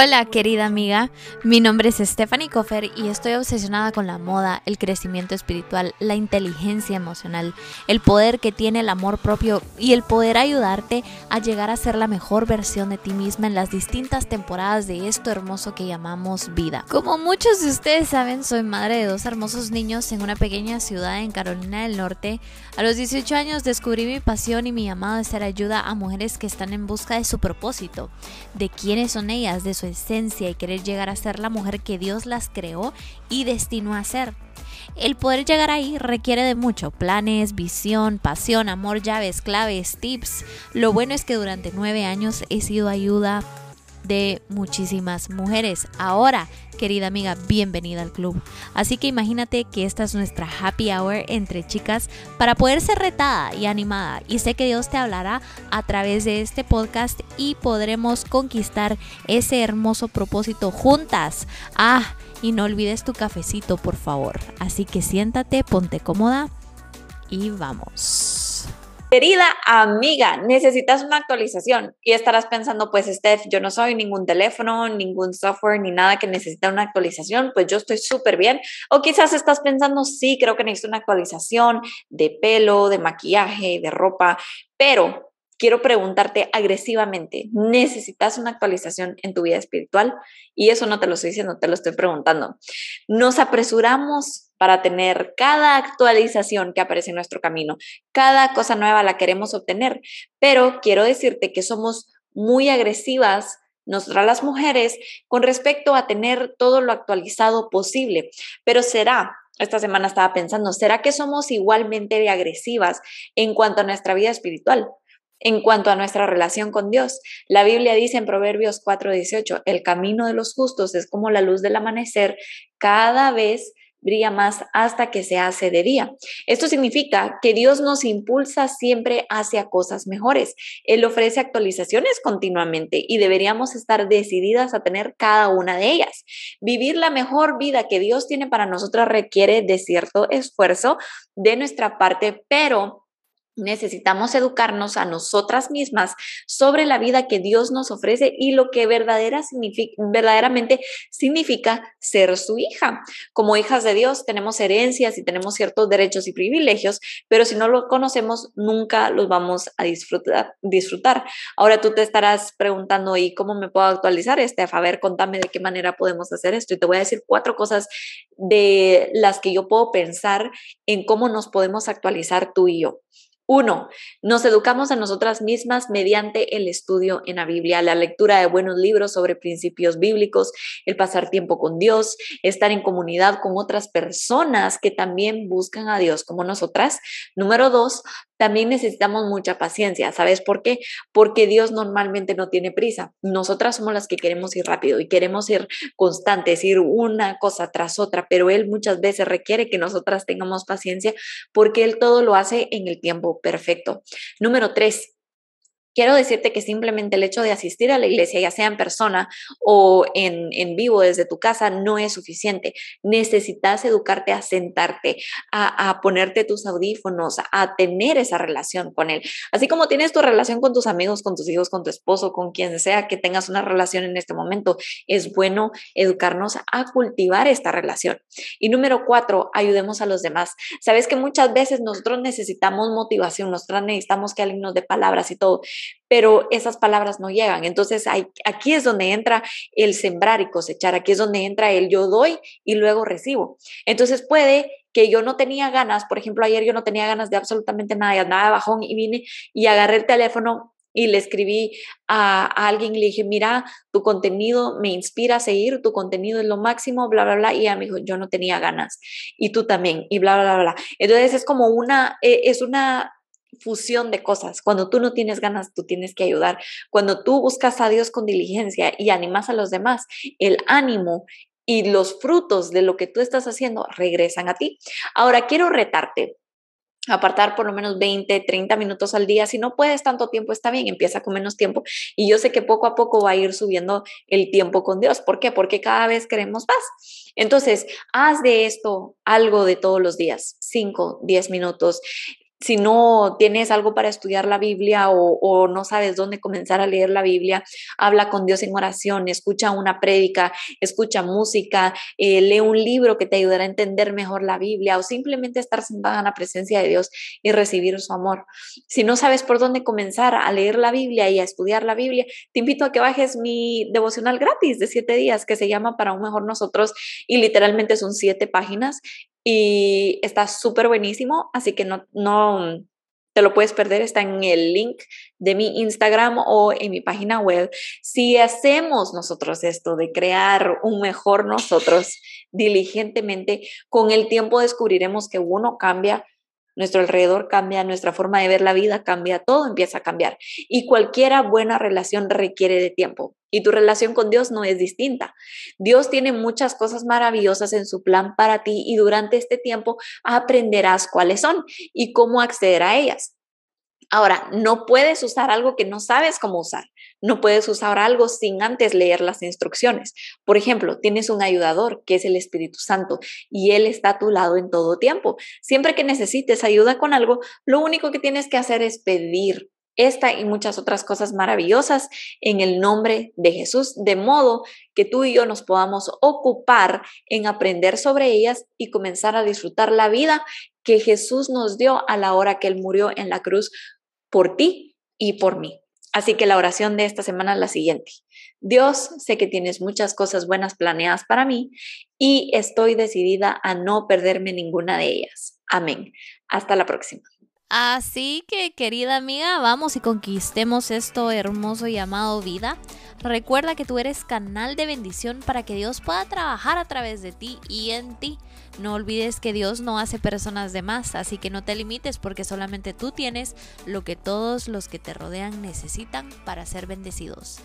Hola querida amiga, mi nombre es Stephanie Koffer y estoy obsesionada con la moda, el crecimiento espiritual, la inteligencia emocional, el poder que tiene el amor propio y el poder ayudarte a llegar a ser la mejor versión de ti misma en las distintas temporadas de esto hermoso que llamamos vida. Como muchos de ustedes saben, soy madre de dos hermosos niños en una pequeña ciudad en Carolina del Norte. A los 18 años descubrí mi pasión y mi llamado de ser ayuda a mujeres que están en busca de su propósito, de quiénes son ellas, de su esencia y querer llegar a ser la mujer que Dios las creó y destinó a ser. El poder llegar ahí requiere de mucho, planes, visión, pasión, amor, llaves, claves, tips. Lo bueno es que durante nueve años he sido ayuda de muchísimas mujeres. Ahora, querida amiga, bienvenida al club. Así que imagínate que esta es nuestra happy hour entre chicas para poder ser retada y animada. Y sé que Dios te hablará a través de este podcast y podremos conquistar ese hermoso propósito juntas. Ah, y no olvides tu cafecito, por favor. Así que siéntate, ponte cómoda y vamos. Querida amiga, necesitas una actualización y estarás pensando, pues Steph, yo no soy ningún teléfono, ningún software, ni nada que necesita una actualización, pues yo estoy súper bien. O quizás estás pensando, sí, creo que necesito una actualización de pelo, de maquillaje, de ropa, pero quiero preguntarte agresivamente, ¿necesitas una actualización en tu vida espiritual? Y eso no te lo estoy diciendo, te lo estoy preguntando. Nos apresuramos para tener cada actualización que aparece en nuestro camino, cada cosa nueva la queremos obtener, pero quiero decirte que somos muy agresivas nosotras las mujeres con respecto a tener todo lo actualizado posible, pero será esta semana estaba pensando, ¿será que somos igualmente agresivas en cuanto a nuestra vida espiritual? En cuanto a nuestra relación con Dios, la Biblia dice en Proverbios 4:18, el camino de los justos es como la luz del amanecer, cada vez brilla más hasta que se hace de día. Esto significa que Dios nos impulsa siempre hacia cosas mejores. Él ofrece actualizaciones continuamente y deberíamos estar decididas a tener cada una de ellas. Vivir la mejor vida que Dios tiene para nosotros requiere de cierto esfuerzo de nuestra parte, pero Necesitamos educarnos a nosotras mismas sobre la vida que Dios nos ofrece y lo que verdadera verdaderamente significa ser su hija. Como hijas de Dios tenemos herencias y tenemos ciertos derechos y privilegios, pero si no los conocemos nunca los vamos a disfrutar. disfrutar. Ahora tú te estarás preguntando, ¿y cómo me puedo actualizar, Estef? A ver, contame de qué manera podemos hacer esto. Y te voy a decir cuatro cosas de las que yo puedo pensar en cómo nos podemos actualizar tú y yo. Uno, nos educamos a nosotras mismas mediante el estudio en la Biblia, la lectura de buenos libros sobre principios bíblicos, el pasar tiempo con Dios, estar en comunidad con otras personas que también buscan a Dios como nosotras. Número dos, también necesitamos mucha paciencia. ¿Sabes por qué? Porque Dios normalmente no tiene prisa. Nosotras somos las que queremos ir rápido y queremos ir constantes, ir una cosa tras otra, pero Él muchas veces requiere que nosotras tengamos paciencia porque Él todo lo hace en el tiempo perfecto. Número tres, quiero decirte que simplemente el hecho de asistir a la iglesia, ya sea en persona o en, en vivo desde tu casa, no es suficiente. Necesitas educarte a sentarte, a, a, ponerte tus audífonos, a tener esa relación con Él. Así como tienes tu relación con tus amigos, con tus hijos, con tu esposo, con quien sea que tengas una relación en este momento, es bueno educarnos a cultivar esta relación. Y número cuatro, ayudemos a los demás. Sabes que muchas veces nosotros necesitamos motivación, nosotros necesitamos que alguien nos dé palabras y todo, pero esas palabras no llegan. Entonces aquí es donde entra el sembrar y cosechar, aquí es donde entra el yo doy y luego recibo. Entonces puede que yo no tenía ganas, por ejemplo, ayer yo no tenía ganas de absolutamente nada, y bajón y vine y agarré el teléfono y le escribí a, alguien y le dije, mira, tu contenido me inspira a seguir, tu contenido es lo máximo, bla, bla, bla. Y ella me dijo, yo no tenía ganas. Y tú también, y bla, bla, bla. Entonces es como una, eh, es una fusión de cosas. Cuando tú no tienes ganas, tú tienes que ayudar. Cuando tú buscas a Dios con diligencia y animas a los demás, el ánimo y los frutos de lo que tú estás haciendo regresan a ti. Ahora quiero retarte apartar por lo menos 20, 30 minutos al día. Si no puedes tanto tiempo, está bien, empieza con menos tiempo. Y yo sé que poco a poco va a ir subiendo el tiempo con Dios. ¿Por qué? Porque cada vez queremos más. Entonces, haz de esto algo de todos los días, 5, 10 minutos si no tienes algo para estudiar la Biblia o, no sabes dónde comenzar a leer la Biblia, habla con Dios en oración, escucha una prédica, escucha música, eh, lee un libro que te ayudará a entender mejor la Biblia o simplemente estar sentada en la presencia de Dios y recibir su amor. Si no sabes por dónde comenzar a leer la Biblia y a estudiar la Biblia, te invito a que bajes mi devocional gratis de siete días que se llama Para un mejor nosotros y literalmente son siete páginas y está súper buenísimo, así que no, no te lo puedes perder, está en el link de mi Instagram o en mi página web. Si hacemos nosotros esto de crear un mejor nosotros diligentemente, con el tiempo descubriremos que uno cambia nuestro alrededor cambia, nuestra forma de ver la vida cambia, todo empieza a cambiar. Y cualquiera buena relación requiere de tiempo. Y tu relación con Dios no es distinta. Dios tiene muchas cosas maravillosas en su plan para ti y durante este tiempo aprenderás cuáles son y cómo acceder a ellas. Ahora, no puedes usar algo que no sabes cómo usar. No puedes usar algo sin antes leer las instrucciones. Por ejemplo, tienes un ayudador que es el Espíritu Santo y Él está a tu lado en todo tiempo. Siempre que necesites ayuda con algo, lo único que tienes que hacer es pedir esta y muchas otras cosas maravillosas en el nombre de Jesús, de modo que tú y yo nos podamos ocupar en aprender sobre ellas y comenzar a disfrutar la vida que Jesús nos dio a la hora que Él murió en la cruz por ti y por mí. Así que la oración de esta semana es la siguiente. Dios, sé que tienes muchas cosas buenas planeadas para mí y estoy decidida a no perderme ninguna de ellas. Amén. Hasta la próxima. Así que, querida amiga, vamos y conquistemos esto hermoso llamado vida. Recuerda que tú eres canal de bendición para que Dios pueda trabajar a través de ti y en ti. No olvides que Dios no hace personas de más, así que no te limites porque solamente tú tienes lo que todos los que te rodean necesitan para ser bendecidos.